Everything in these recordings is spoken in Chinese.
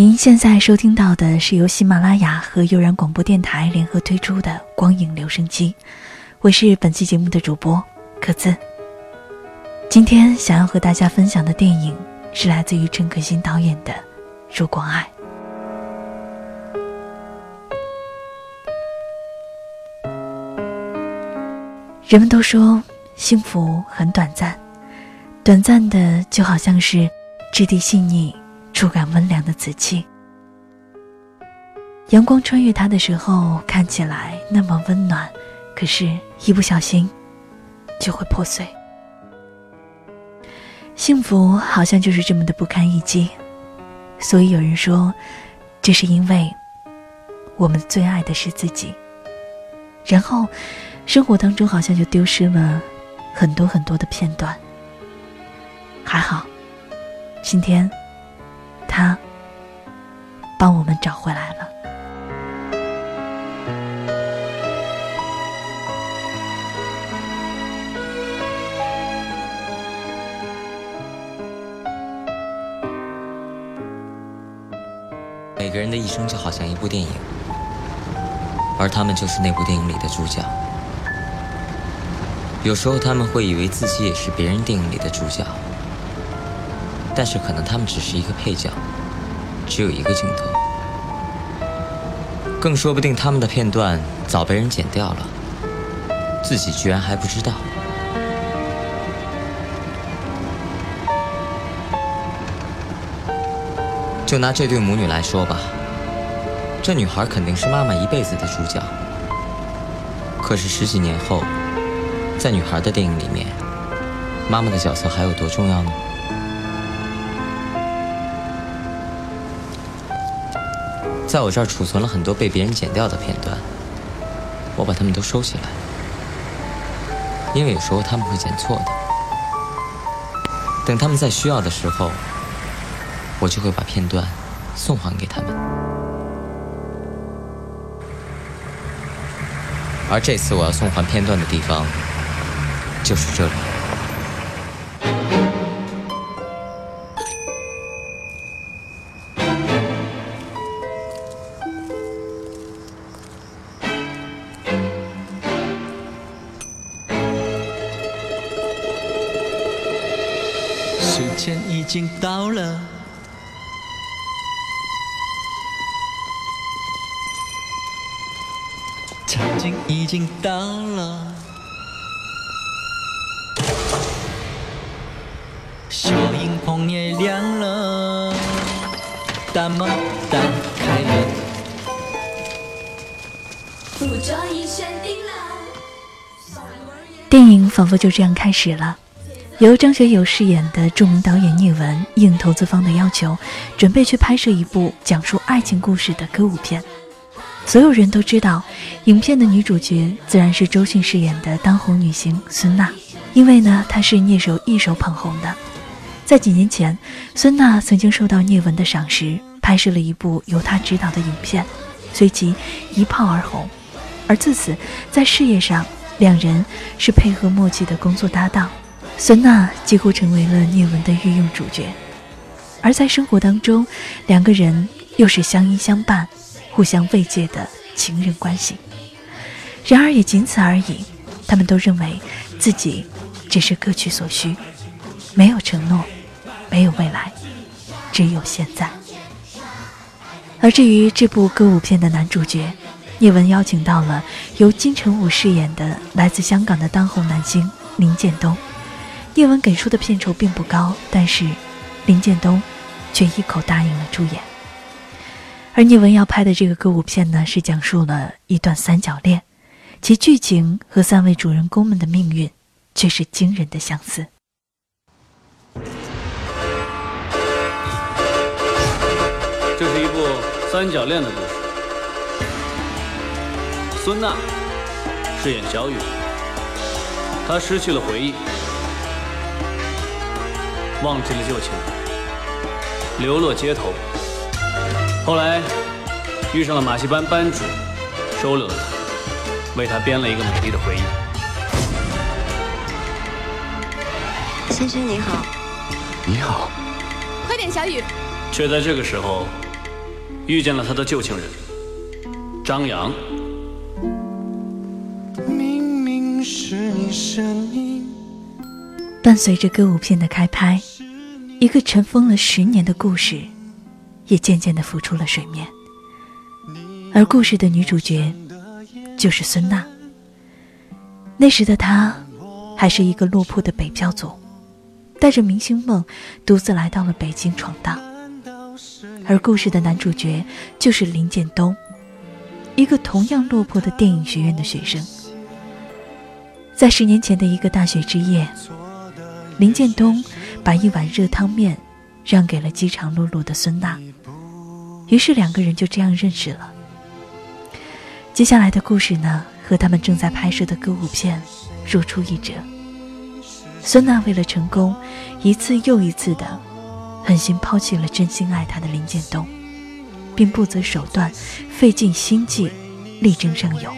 您现在收听到的是由喜马拉雅和悠然广播电台联合推出的《光影留声机》，我是本期节目的主播可字。今天想要和大家分享的电影是来自于陈可辛导演的《如果爱》。人们都说幸福很短暂，短暂的就好像是质地细腻。触感温凉的瓷器，阳光穿越它的时候看起来那么温暖，可是，一不小心就会破碎。幸福好像就是这么的不堪一击，所以有人说，这是因为我们最爱的是自己，然后生活当中好像就丢失了很多很多的片段。还好，今天。他帮我们找回来了。每个人的一生就好像一部电影，而他们就是那部电影里的主角。有时候他们会以为自己也是别人电影里的主角。但是可能他们只是一个配角，只有一个镜头，更说不定他们的片段早被人剪掉了，自己居然还不知道。就拿这对母女来说吧，这女孩肯定是妈妈一辈子的主角，可是十几年后，在女孩的电影里面，妈妈的角色还有多重要呢？在我这儿储存了很多被别人剪掉的片段，我把它们都收起来，因为有时候他们会剪错的。等他们在需要的时候，我就会把片段送还给他们。而这次我要送还片段的地方，就是这里。经到了，小荧棚也亮了，大门打开了，电影仿佛就这样开始了。由张学友饰演的著名导演聂文应投资方的要求，准备去拍摄一部讲述爱情故事的歌舞片。所有人都知道，影片的女主角自然是周迅饰演的当红女星孙娜，因为呢，她是聂手一手捧红的。在几年前，孙娜曾经受到聂文的赏识，拍摄了一部由她执导的影片，随即一炮而红。而自此，在事业上，两人是配合默契的工作搭档。孙娜几乎成为了聂文的御用主角，而在生活当中，两个人又是相依相伴、互相慰藉的情人关系。然而也仅此而已，他们都认为自己只是各取所需，没有承诺，没有未来，只有现在。而至于这部歌舞片的男主角，聂文邀请到了由金城武饰演的来自香港的当红男星林建东。叶文给出的片酬并不高，但是林建东却一口答应了出演。而聂文要拍的这个歌舞片呢，是讲述了一段三角恋，其剧情和三位主人公们的命运却是惊人的相似。这是一部三角恋的故事。孙娜饰演小雨，她失去了回忆。忘记了旧情，流落街头。后来遇上了马戏班班主，收留了他，为他编了一个美丽的回忆。先生你好，你好，快点，小雨。却在这个时候遇见了他的旧情人张扬。明明是你声音，伴随着歌舞片的开拍，一个尘封了十年的故事，也渐渐地浮出了水面。而故事的女主角，就是孙娜。那时的她，还是一个落魄的北漂族，带着明星梦，独自来到了北京闯荡。而故事的男主角就是林建东，一个同样落魄的电影学院的学生。在十年前的一个大雪之夜，林建东把一碗热汤面让给了饥肠辘辘的孙娜，于是两个人就这样认识了。接下来的故事呢？和他们正在拍摄的歌舞片如出一辙。孙娜为了成功，一次又一次的狠心抛弃了真心爱她的林建东，并不择手段，费尽心计，力争上游。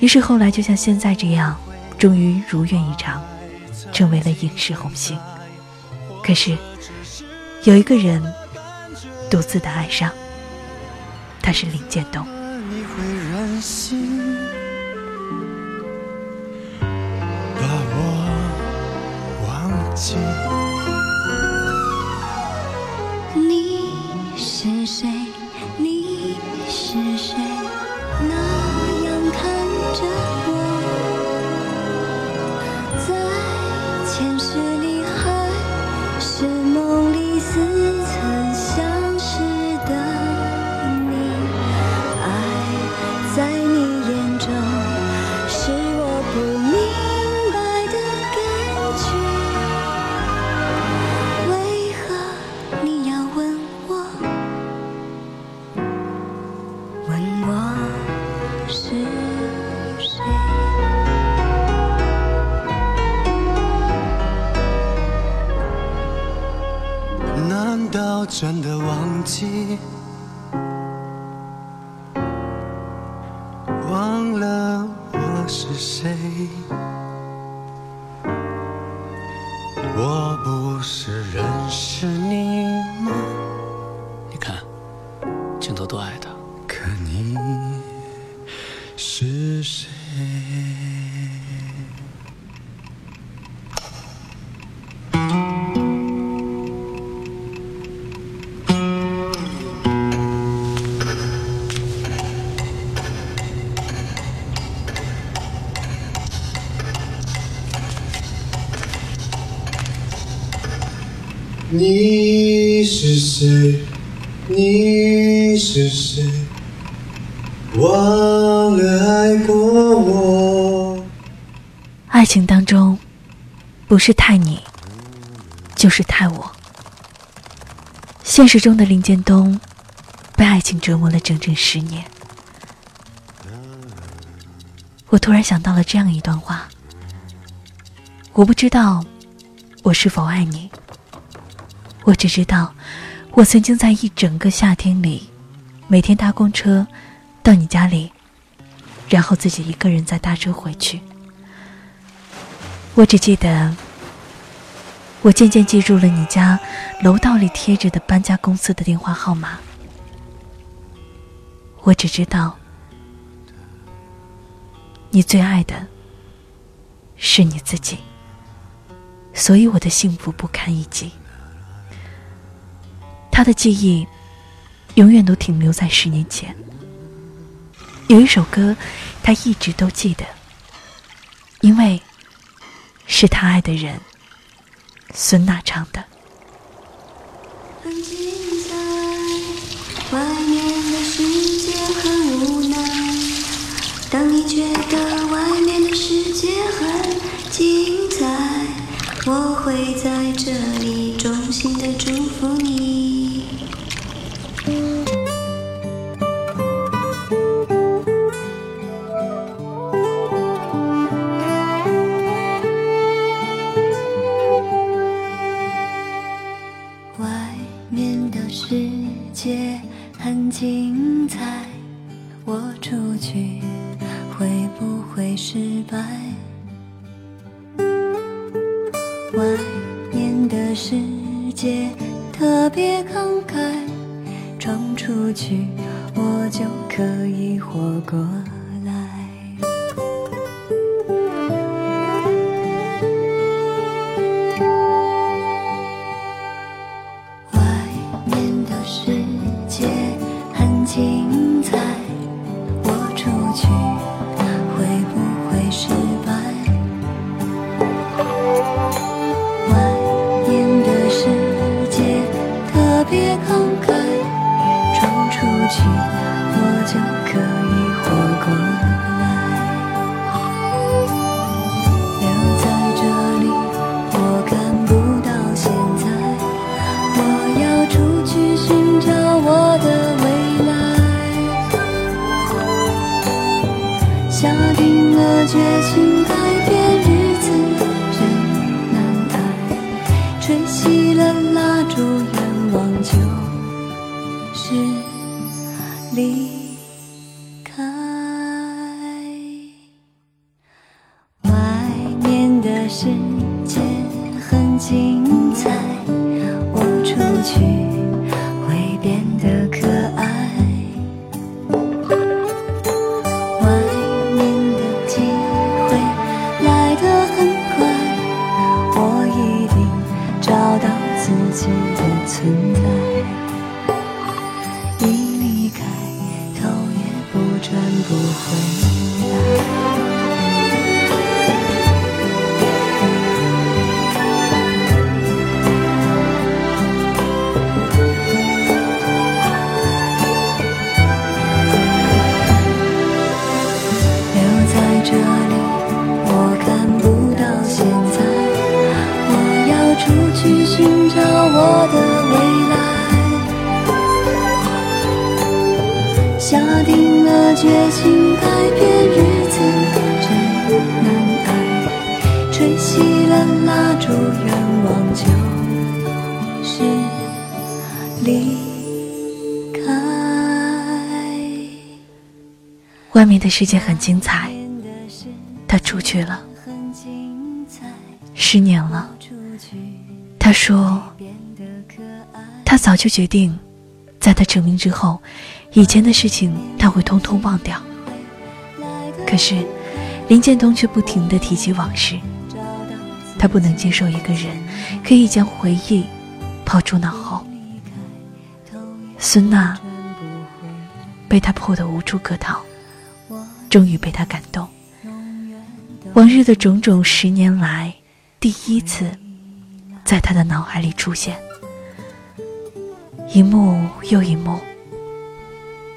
于是后来就像现在这样，终于如愿以偿，成为了影视红星。可是有一个人独自的爱上，他是林建东。你会任性，把我忘记。你是谁？忘了我是谁？我不是是谁？忘了爱过我。爱情当中，不是太你，就是太我。现实中的林建东，被爱情折磨了整整十年。我突然想到了这样一段话：我不知道我是否爱你，我只知道我曾经在一整个夏天里，每天搭公车到你家里，然后自己一个人再搭车回去。我只记得，我渐渐记住了你家楼道里贴着的搬家公司的电话号码。我只知道，你最爱的是你自己，所以我的幸福不堪一击。他的记忆永远都停留在十年前。有一首歌，他一直都记得，因为。是他爱的人，孙娜唱的。很精彩，外面的世界很无奈。当你觉得外面的世界很精彩，我会在这里衷心的祝福你。是离决心改变日子真难挨，吹熄了蜡烛，愿望就是离开。外面的世界很精彩，他出去了，十年了。他说。他早就决定，在他成名之后，以前的事情他会通通忘掉。可是，林建东却不停地提起往事，他不能接受一个人可以将回忆抛诸脑后。孙娜被他破得无处可逃，终于被他感动。往日的种种，十年来第一次在他的脑海里出现，一幕又一幕。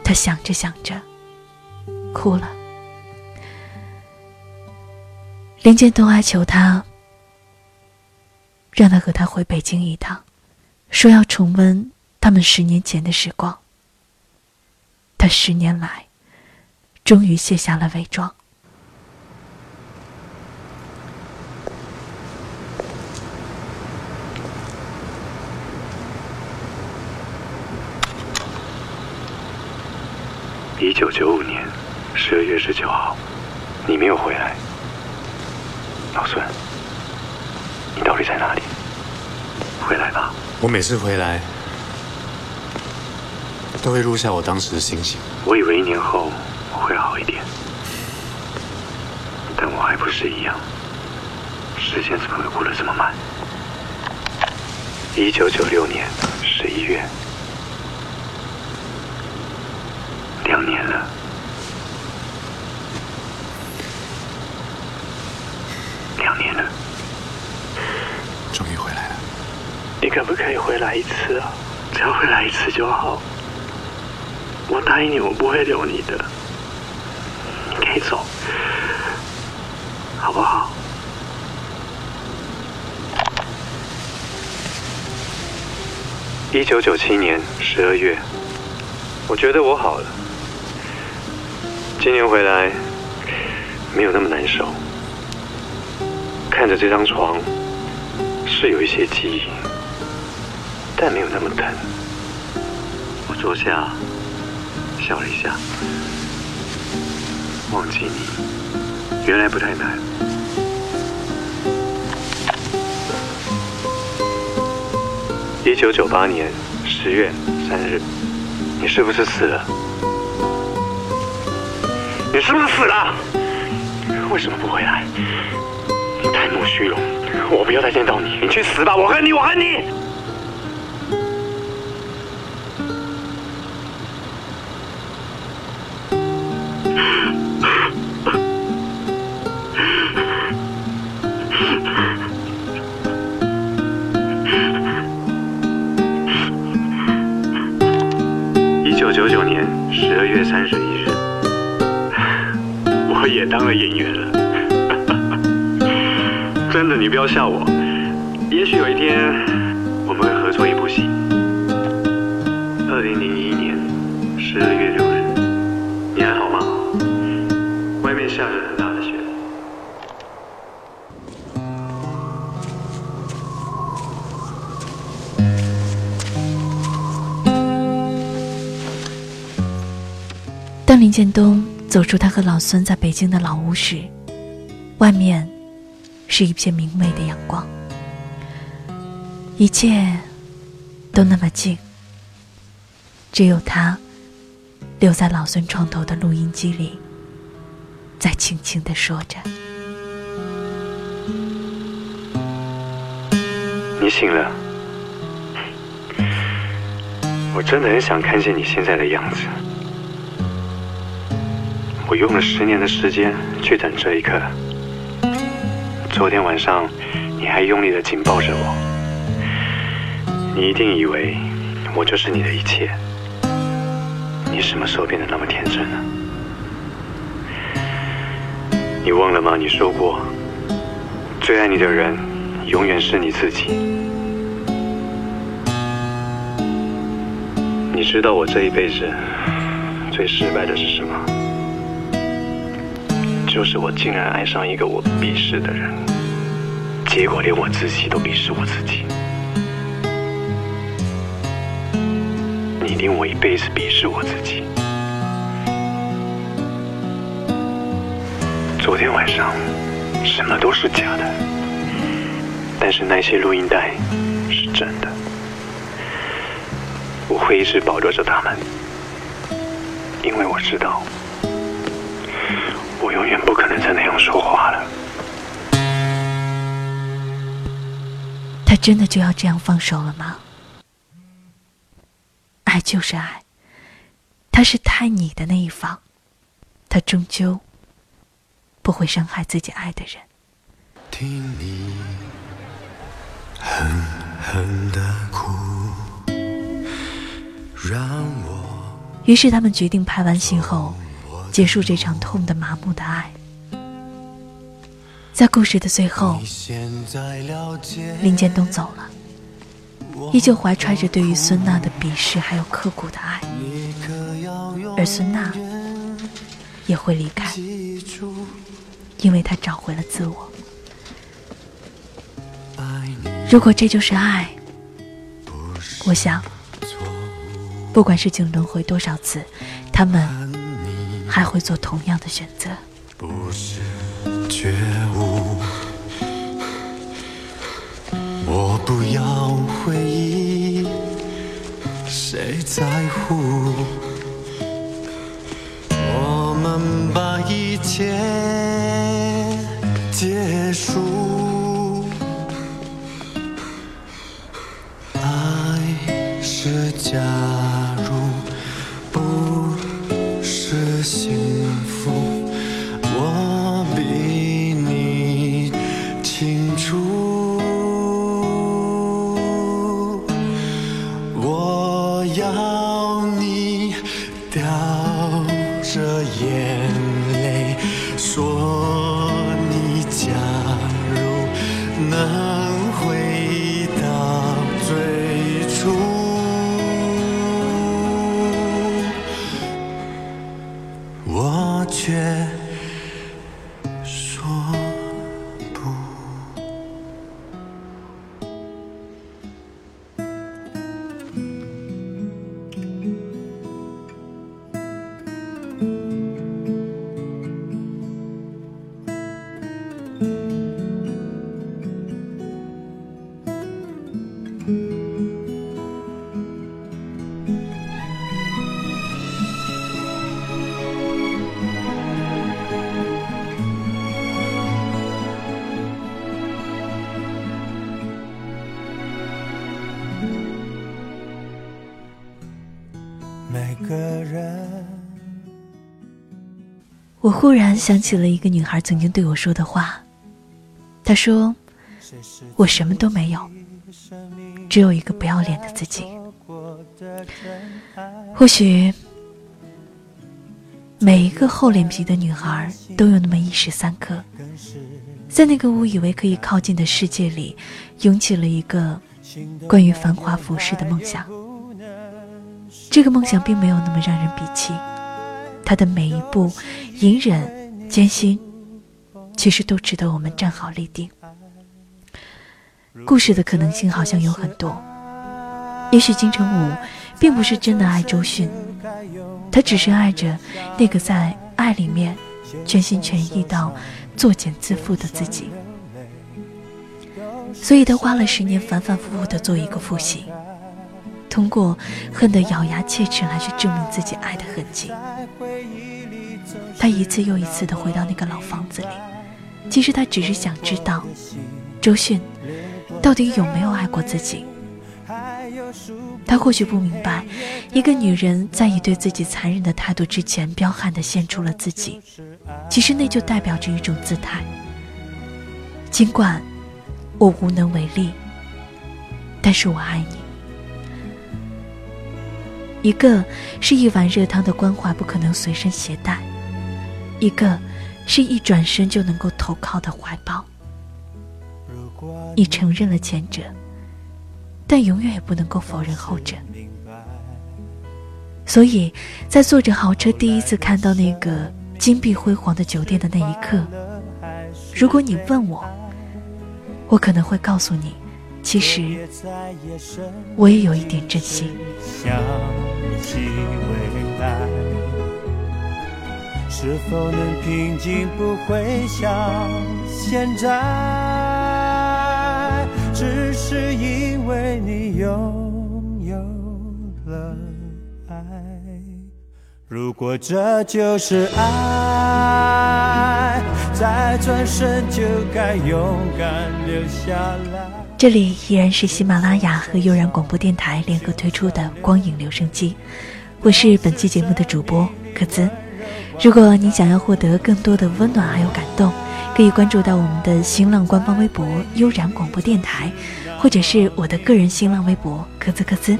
他想着想着，哭了。林建东哀求他，让他和他回北京一趟，说要重温他们十年前的时光。他十年来，终于卸下了伪装。一九九五年十二月十九号，你没有回来。老孙，你到底在哪里？回来吧。我每次回来，都会录下我当时的心情。我以为一年后我会好一点，但我还不是一样。时间怎么会过得这么慢？一九九六年十一月，两年了。两年了，终于回来了。你可不可以回来一次啊？只要回来一次就好。我答应你，我不会留你的。你可以走，好不好？一九九七年十二月，我觉得我好了。今年回来没有那么难受，看着这张床是有一些记忆，但没有那么疼。我坐下，笑了一下，忘记你，原来不太难。一九九八年十月三日，你是不是死了？你是不是死了？为什么不回来？你贪慕虚荣，我不要再见到你，你去死吧！我恨你，我恨你！不要笑我。也许有一天我们会合作一部戏。二零零一年十二月六日，你还好吗？外面下着很大的雪。当林建东走出他和老孙在北京的老屋时，外面是一片明媚的阳光，一切都那么静，只有他留在老孙床头的录音机里，在轻轻地说着。你醒了，我真的很想看见你现在的样子。我用了十年的时间去等这一刻。昨天晚上，你还用力的紧抱着我，你一定以为我就是你的一切。你什么时候变得那么天真了？你忘了吗？你说过，最爱你的人永远是你自己。你知道我这一辈子最失败的是什么？就是我竟然爱上一个我鄙视的人，结果连我自己都鄙视我自己。你令我一辈子鄙视我自己。昨天晚上，什么都是假的，但是那些录音带是真的。我会一直保留着它们，因为我知道。我永远不可能再那样说话了。他真的就要这样放手了吗？爱就是爱，他是太你的那一方，他终究不会伤害自己爱的人。听你狠狠的哭，让我于是他们决定拍完戏后。结束这场痛的麻木的爱，在故事的最后，林建东走了，依旧怀揣着对于孙娜的鄙视还有刻骨的爱，而孙娜也会离开，因为她找回了自我。如果这就是爱，我想，不管是经轮回多少次，他们。还会做同样的选择。不是觉悟，我不要回忆，谁在乎？我们把一切结束，我忽然想起了一个女孩曾经对我说的话，她说：“我什么都没有，只有一个不要脸的自己。”或许，每一个厚脸皮的女孩都有那么一时三刻，在那个误以为可以靠近的世界里，涌起了一个关于繁华浮世的梦想。这个梦想并没有那么让人鄙弃，他的每一步隐忍艰辛，其实都值得我们站好立定。故事的可能性好像有很多，也许金城武。并不是真的爱周迅，他只是爱着那个在爱里面全心全意到作茧自缚的自己，所以他花了十年反反复复的做一个复习，通过恨得咬牙切齿来去证明自己爱的痕迹。他一次又一次的回到那个老房子里，其实他只是想知道，周迅到底有没有爱过自己。他或许不明白，一个女人在以对自己残忍的态度之前，彪悍地献出了自己，其实那就代表着一种姿态。尽管我无能为力，但是我爱你。一个是一碗热汤的关怀不可能随身携带，一个是一转身就能够投靠的怀抱。你承认了前者。但永远也不能够否认后者。所以，在坐着豪车第一次看到那个金碧辉煌的酒店的那一刻，如果你问我，我可能会告诉你，其实我也有一点真心起未来。是否能平静，不会像现在？只是因为你拥有了爱。如果这就是爱，再转身就该勇敢留下来。这里依然是喜马拉雅和悠然广播电台联合推出的《光影留声机》，我是本期节目的主播可兹。如果你想要获得更多的温暖还有感动，可以关注到我们的新浪官方微博“悠然广播电台”，或者是我的个人新浪微博“科兹科兹”。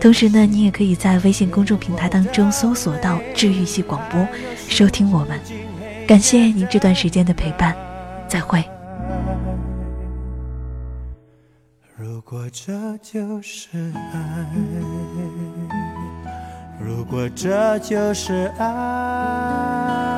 同时呢，你也可以在微信公众平台当中搜索到“治愈系广播”，收听我们。感谢您这段时间的陪伴，再会。如果这就是爱。如果这就是爱。